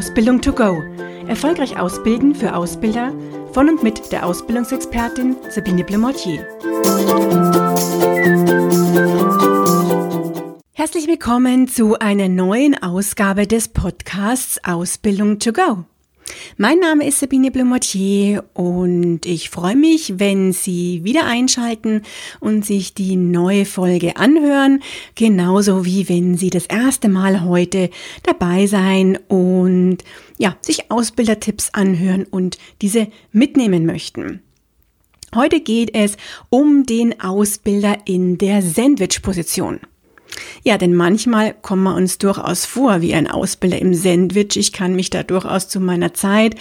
Ausbildung to go. Erfolgreich ausbilden für Ausbilder von und mit der Ausbildungsexpertin Sabine Blemortier. Herzlich willkommen zu einer neuen Ausgabe des Podcasts Ausbildung to go. Mein Name ist Sabine Blumotier und ich freue mich, wenn Sie wieder einschalten und sich die neue Folge anhören, genauso wie wenn Sie das erste Mal heute dabei sein und ja, sich Ausbildertipps anhören und diese mitnehmen möchten. Heute geht es um den Ausbilder in der Sandwich-Position. Ja, denn manchmal kommen wir uns durchaus vor wie ein Ausbilder im Sandwich. Ich kann mich da durchaus zu meiner Zeit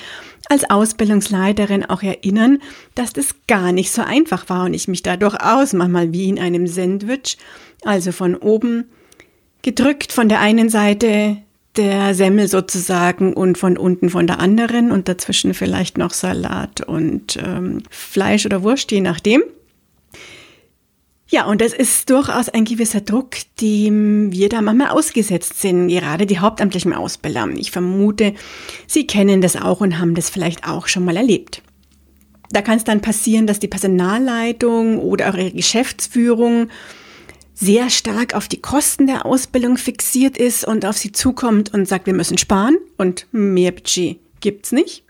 als Ausbildungsleiterin auch erinnern, dass das gar nicht so einfach war und ich mich da durchaus manchmal wie in einem Sandwich, also von oben gedrückt von der einen Seite der Semmel sozusagen und von unten von der anderen und dazwischen vielleicht noch Salat und ähm, Fleisch oder Wurst, je nachdem. Ja, und das ist durchaus ein gewisser Druck, dem wir da manchmal ausgesetzt sind, gerade die hauptamtlichen Ausbilder. Ich vermute, Sie kennen das auch und haben das vielleicht auch schon mal erlebt. Da kann es dann passieren, dass die Personalleitung oder eure Geschäftsführung sehr stark auf die Kosten der Ausbildung fixiert ist und auf sie zukommt und sagt, wir müssen sparen und mehr Budget gibt's nicht.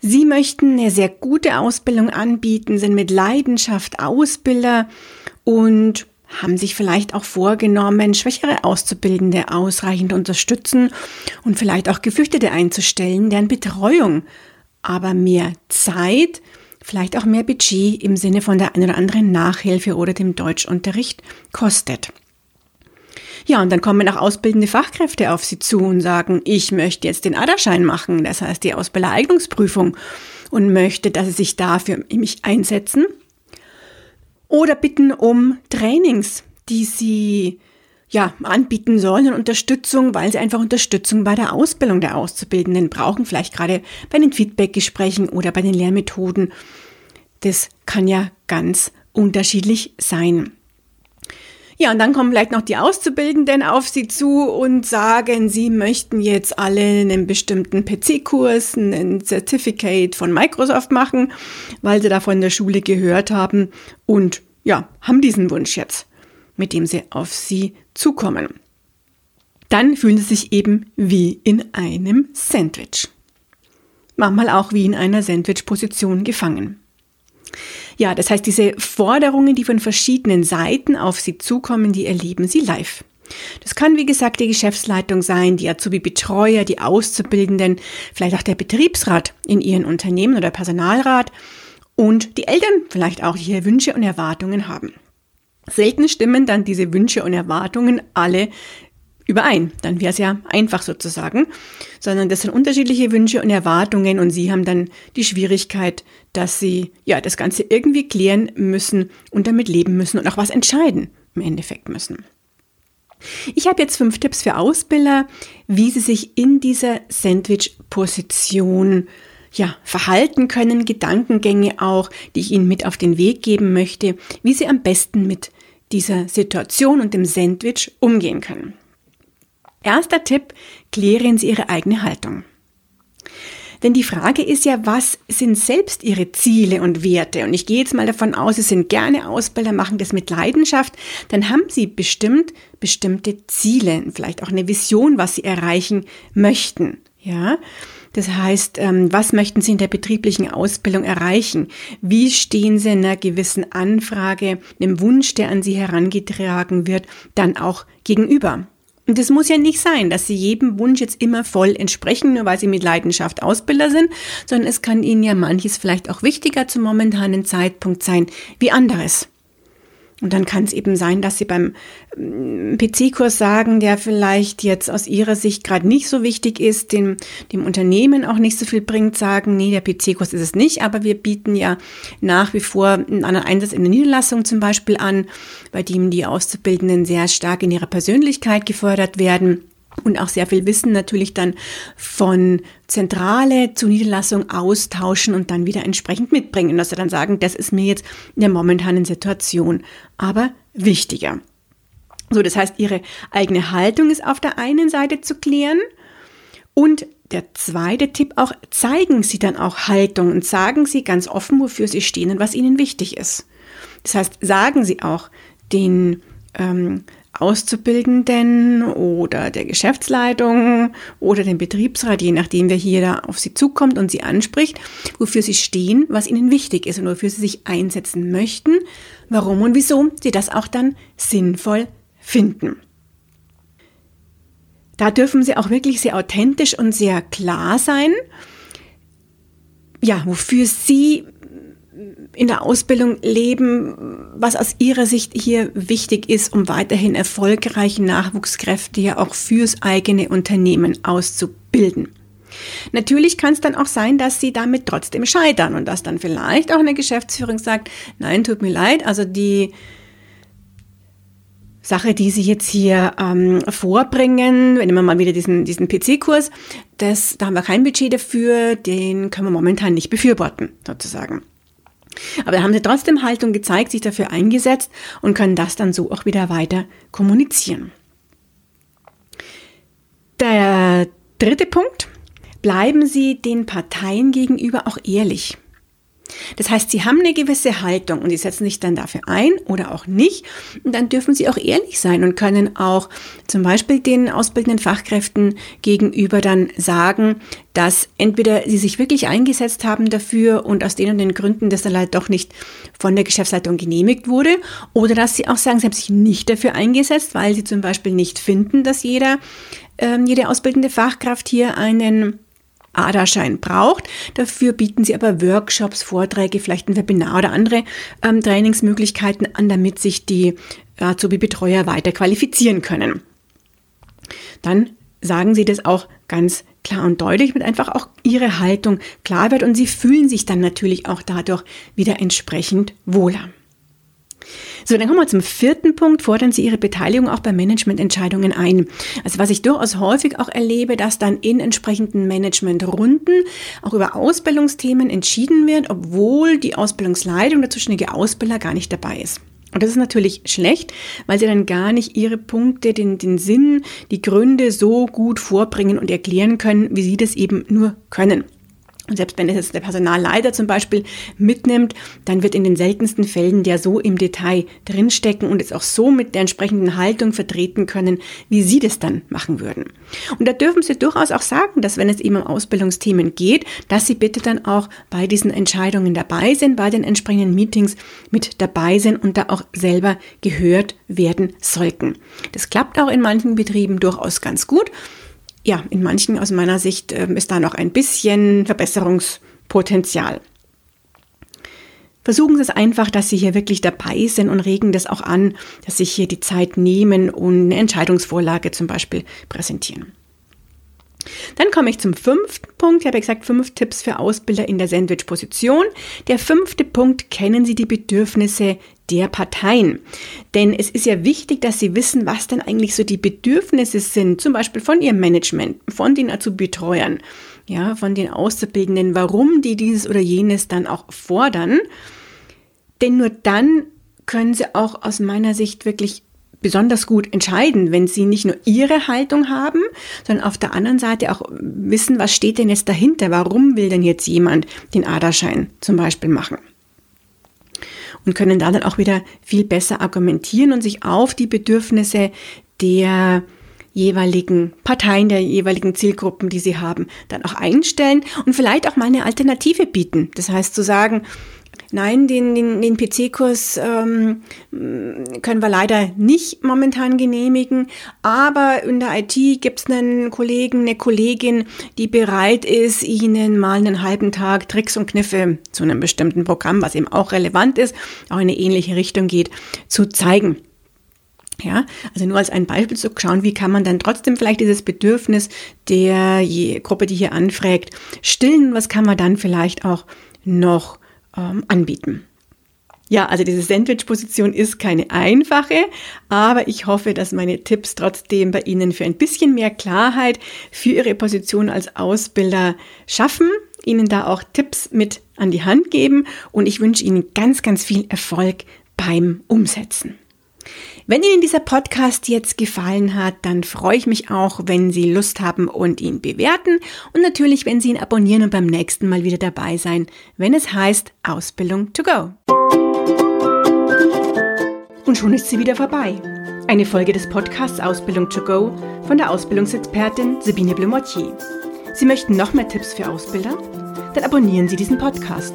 Sie möchten eine sehr gute Ausbildung anbieten, sind mit Leidenschaft Ausbilder und haben sich vielleicht auch vorgenommen, schwächere Auszubildende ausreichend unterstützen und vielleicht auch Geflüchtete einzustellen, deren Betreuung aber mehr Zeit, vielleicht auch mehr Budget im Sinne von der einen oder anderen Nachhilfe oder dem Deutschunterricht kostet. Ja, und dann kommen auch ausbildende Fachkräfte auf Sie zu und sagen, ich möchte jetzt den ADA-Schein machen, das heißt die Ausbildereignungsprüfung und möchte, dass Sie sich dafür mich einsetzen. Oder bitten um Trainings, die Sie ja, anbieten sollen und Unterstützung, weil sie einfach Unterstützung bei der Ausbildung der Auszubildenden brauchen, vielleicht gerade bei den Feedbackgesprächen oder bei den Lehrmethoden. Das kann ja ganz unterschiedlich sein. Ja, und dann kommen vielleicht noch die Auszubildenden auf Sie zu und sagen, Sie möchten jetzt alle einen bestimmten PC-Kurs, ein Certificate von Microsoft machen, weil Sie da von der Schule gehört haben und ja, haben diesen Wunsch jetzt, mit dem Sie auf Sie zukommen. Dann fühlen Sie sich eben wie in einem Sandwich. Manchmal auch wie in einer Sandwich-Position gefangen. Ja, das heißt, diese Forderungen, die von verschiedenen Seiten auf Sie zukommen, die erleben Sie live. Das kann, wie gesagt, die Geschäftsleitung sein, die Azubi-Betreuer, die Auszubildenden, vielleicht auch der Betriebsrat in Ihren Unternehmen oder Personalrat und die Eltern vielleicht auch, die hier Wünsche und Erwartungen haben. Selten stimmen dann diese Wünsche und Erwartungen alle überein. Dann wäre es ja einfach sozusagen. Sondern das sind unterschiedliche Wünsche und Erwartungen und sie haben dann die Schwierigkeit, dass sie ja das Ganze irgendwie klären müssen und damit leben müssen und auch was entscheiden im Endeffekt müssen. Ich habe jetzt fünf Tipps für Ausbilder, wie sie sich in dieser Sandwich-Position ja, verhalten können, Gedankengänge auch, die ich Ihnen mit auf den Weg geben möchte, wie Sie am besten mit dieser Situation und dem Sandwich umgehen können. Erster Tipp, klären Sie Ihre eigene Haltung. Denn die Frage ist ja, was sind selbst Ihre Ziele und Werte? Und ich gehe jetzt mal davon aus, Sie sind gerne Ausbilder, machen das mit Leidenschaft. Dann haben Sie bestimmt bestimmte Ziele, vielleicht auch eine Vision, was Sie erreichen möchten. Ja, das heißt, ähm, was möchten Sie in der betrieblichen Ausbildung erreichen? Wie stehen Sie einer gewissen Anfrage, einem Wunsch, der an Sie herangetragen wird, dann auch gegenüber? Und es muss ja nicht sein, dass sie jedem Wunsch jetzt immer voll entsprechen, nur weil sie mit Leidenschaft Ausbilder sind, sondern es kann ihnen ja manches vielleicht auch wichtiger zum momentanen Zeitpunkt sein wie anderes. Und dann kann es eben sein, dass Sie beim mm, PC-Kurs sagen, der vielleicht jetzt aus Ihrer Sicht gerade nicht so wichtig ist, dem, dem Unternehmen auch nicht so viel bringt, sagen, nee, der PC-Kurs ist es nicht, aber wir bieten ja nach wie vor einen anderen Einsatz in der Niederlassung zum Beispiel an, bei dem die Auszubildenden sehr stark in ihrer Persönlichkeit gefördert werden und auch sehr viel Wissen natürlich dann von Zentrale zu Niederlassung austauschen und dann wieder entsprechend mitbringen, dass sie dann sagen, das ist mir jetzt in der momentanen Situation aber wichtiger. So, das heißt, ihre eigene Haltung ist auf der einen Seite zu klären Und der zweite Tipp auch, zeigen Sie dann auch Haltung und sagen Sie ganz offen, wofür Sie stehen und was Ihnen wichtig ist. Das heißt, sagen Sie auch den ähm, Auszubildenden oder der Geschäftsleitung oder dem Betriebsrat, je nachdem, wer hier da auf Sie zukommt und Sie anspricht, wofür Sie stehen, was Ihnen wichtig ist und wofür Sie sich einsetzen möchten, warum und wieso Sie das auch dann sinnvoll finden. Da dürfen Sie auch wirklich sehr authentisch und sehr klar sein, ja, wofür Sie in der Ausbildung leben, was aus Ihrer Sicht hier wichtig ist, um weiterhin erfolgreiche Nachwuchskräfte ja auch fürs eigene Unternehmen auszubilden. Natürlich kann es dann auch sein, dass sie damit trotzdem scheitern und dass dann vielleicht auch eine Geschäftsführung sagt, nein, tut mir leid, also die Sache, die Sie jetzt hier ähm, vorbringen, wenn wir mal wieder diesen, diesen PC-Kurs, da haben wir kein Budget dafür, den können wir momentan nicht befürworten, sozusagen. Aber da haben sie trotzdem Haltung gezeigt, sich dafür eingesetzt und können das dann so auch wieder weiter kommunizieren. Der dritte Punkt, bleiben Sie den Parteien gegenüber auch ehrlich. Das heißt, sie haben eine gewisse Haltung und sie setzen sich dann dafür ein oder auch nicht. Und dann dürfen sie auch ehrlich sein und können auch zum Beispiel den ausbildenden Fachkräften gegenüber dann sagen, dass entweder sie sich wirklich eingesetzt haben dafür und aus den und den Gründen das dann leider doch nicht von der Geschäftsleitung genehmigt wurde oder dass sie auch sagen, sie haben sich nicht dafür eingesetzt, weil sie zum Beispiel nicht finden, dass jeder, äh, jede ausbildende Fachkraft hier einen ADA-Schein braucht. Dafür bieten sie aber Workshops, Vorträge, vielleicht ein Webinar oder andere ähm, Trainingsmöglichkeiten an, damit sich die Azubi-Betreuer weiter qualifizieren können. Dann sagen sie das auch ganz klar und deutlich, mit einfach auch ihre Haltung klar wird und sie fühlen sich dann natürlich auch dadurch wieder entsprechend wohler. So, dann kommen wir zum vierten Punkt. Fordern Sie Ihre Beteiligung auch bei Managemententscheidungen ein. Also was ich durchaus häufig auch erlebe, dass dann in entsprechenden Managementrunden auch über Ausbildungsthemen entschieden wird, obwohl die Ausbildungsleitung, der zuständige Ausbilder gar nicht dabei ist. Und das ist natürlich schlecht, weil sie dann gar nicht ihre Punkte, den, den Sinn, die Gründe so gut vorbringen und erklären können, wie sie das eben nur können. Und selbst wenn es jetzt der Personalleiter zum Beispiel mitnimmt, dann wird in den seltensten Fällen der so im Detail drinstecken und es auch so mit der entsprechenden Haltung vertreten können, wie Sie das dann machen würden. Und da dürfen Sie durchaus auch sagen, dass wenn es eben um Ausbildungsthemen geht, dass Sie bitte dann auch bei diesen Entscheidungen dabei sind, bei den entsprechenden Meetings mit dabei sind und da auch selber gehört werden sollten. Das klappt auch in manchen Betrieben durchaus ganz gut ja, in manchen aus meiner Sicht äh, ist da noch ein bisschen Verbesserungspotenzial. Versuchen Sie es einfach, dass Sie hier wirklich dabei sind und regen das auch an, dass Sie hier die Zeit nehmen und eine Entscheidungsvorlage zum Beispiel präsentieren. Dann komme ich zum fünften Punkt. Ich habe gesagt, fünf Tipps für Ausbilder in der Sandwich-Position. Der fünfte Punkt, kennen Sie die Bedürfnisse der Parteien. Denn es ist ja wichtig, dass Sie wissen, was denn eigentlich so die Bedürfnisse sind, zum Beispiel von Ihrem Management, von den Azubi-Betreuern, ja, von den Auszubildenden, warum die dieses oder jenes dann auch fordern. Denn nur dann können Sie auch aus meiner Sicht wirklich besonders gut entscheiden, wenn sie nicht nur ihre Haltung haben, sondern auf der anderen Seite auch wissen, was steht denn jetzt dahinter? Warum will denn jetzt jemand den Aderschein zum Beispiel machen? Und können da dann auch wieder viel besser argumentieren und sich auf die Bedürfnisse der jeweiligen Parteien, der jeweiligen Zielgruppen, die sie haben, dann auch einstellen und vielleicht auch mal eine Alternative bieten. Das heißt zu sagen, Nein, den, den, den PC-Kurs ähm, können wir leider nicht momentan genehmigen, aber in der IT gibt es einen Kollegen, eine Kollegin, die bereit ist, Ihnen mal einen halben Tag Tricks und Kniffe zu einem bestimmten Programm, was eben auch relevant ist, auch in eine ähnliche Richtung geht, zu zeigen. Ja, also nur als ein Beispiel zu schauen, wie kann man dann trotzdem vielleicht dieses Bedürfnis der Gruppe, die hier anfragt, stillen, was kann man dann vielleicht auch noch ähm, anbieten. Ja, also diese Sandwich-Position ist keine einfache, aber ich hoffe, dass meine Tipps trotzdem bei Ihnen für ein bisschen mehr Klarheit für Ihre Position als Ausbilder schaffen, Ihnen da auch Tipps mit an die Hand geben und ich wünsche Ihnen ganz, ganz viel Erfolg beim Umsetzen. Wenn Ihnen dieser Podcast jetzt gefallen hat, dann freue ich mich auch, wenn Sie Lust haben und ihn bewerten und natürlich, wenn Sie ihn abonnieren und beim nächsten Mal wieder dabei sein, wenn es heißt Ausbildung to go. Und schon ist sie wieder vorbei. Eine Folge des Podcasts Ausbildung to go von der Ausbildungsexpertin Sabine Blumotier. Sie möchten noch mehr Tipps für Ausbilder? Dann abonnieren Sie diesen Podcast.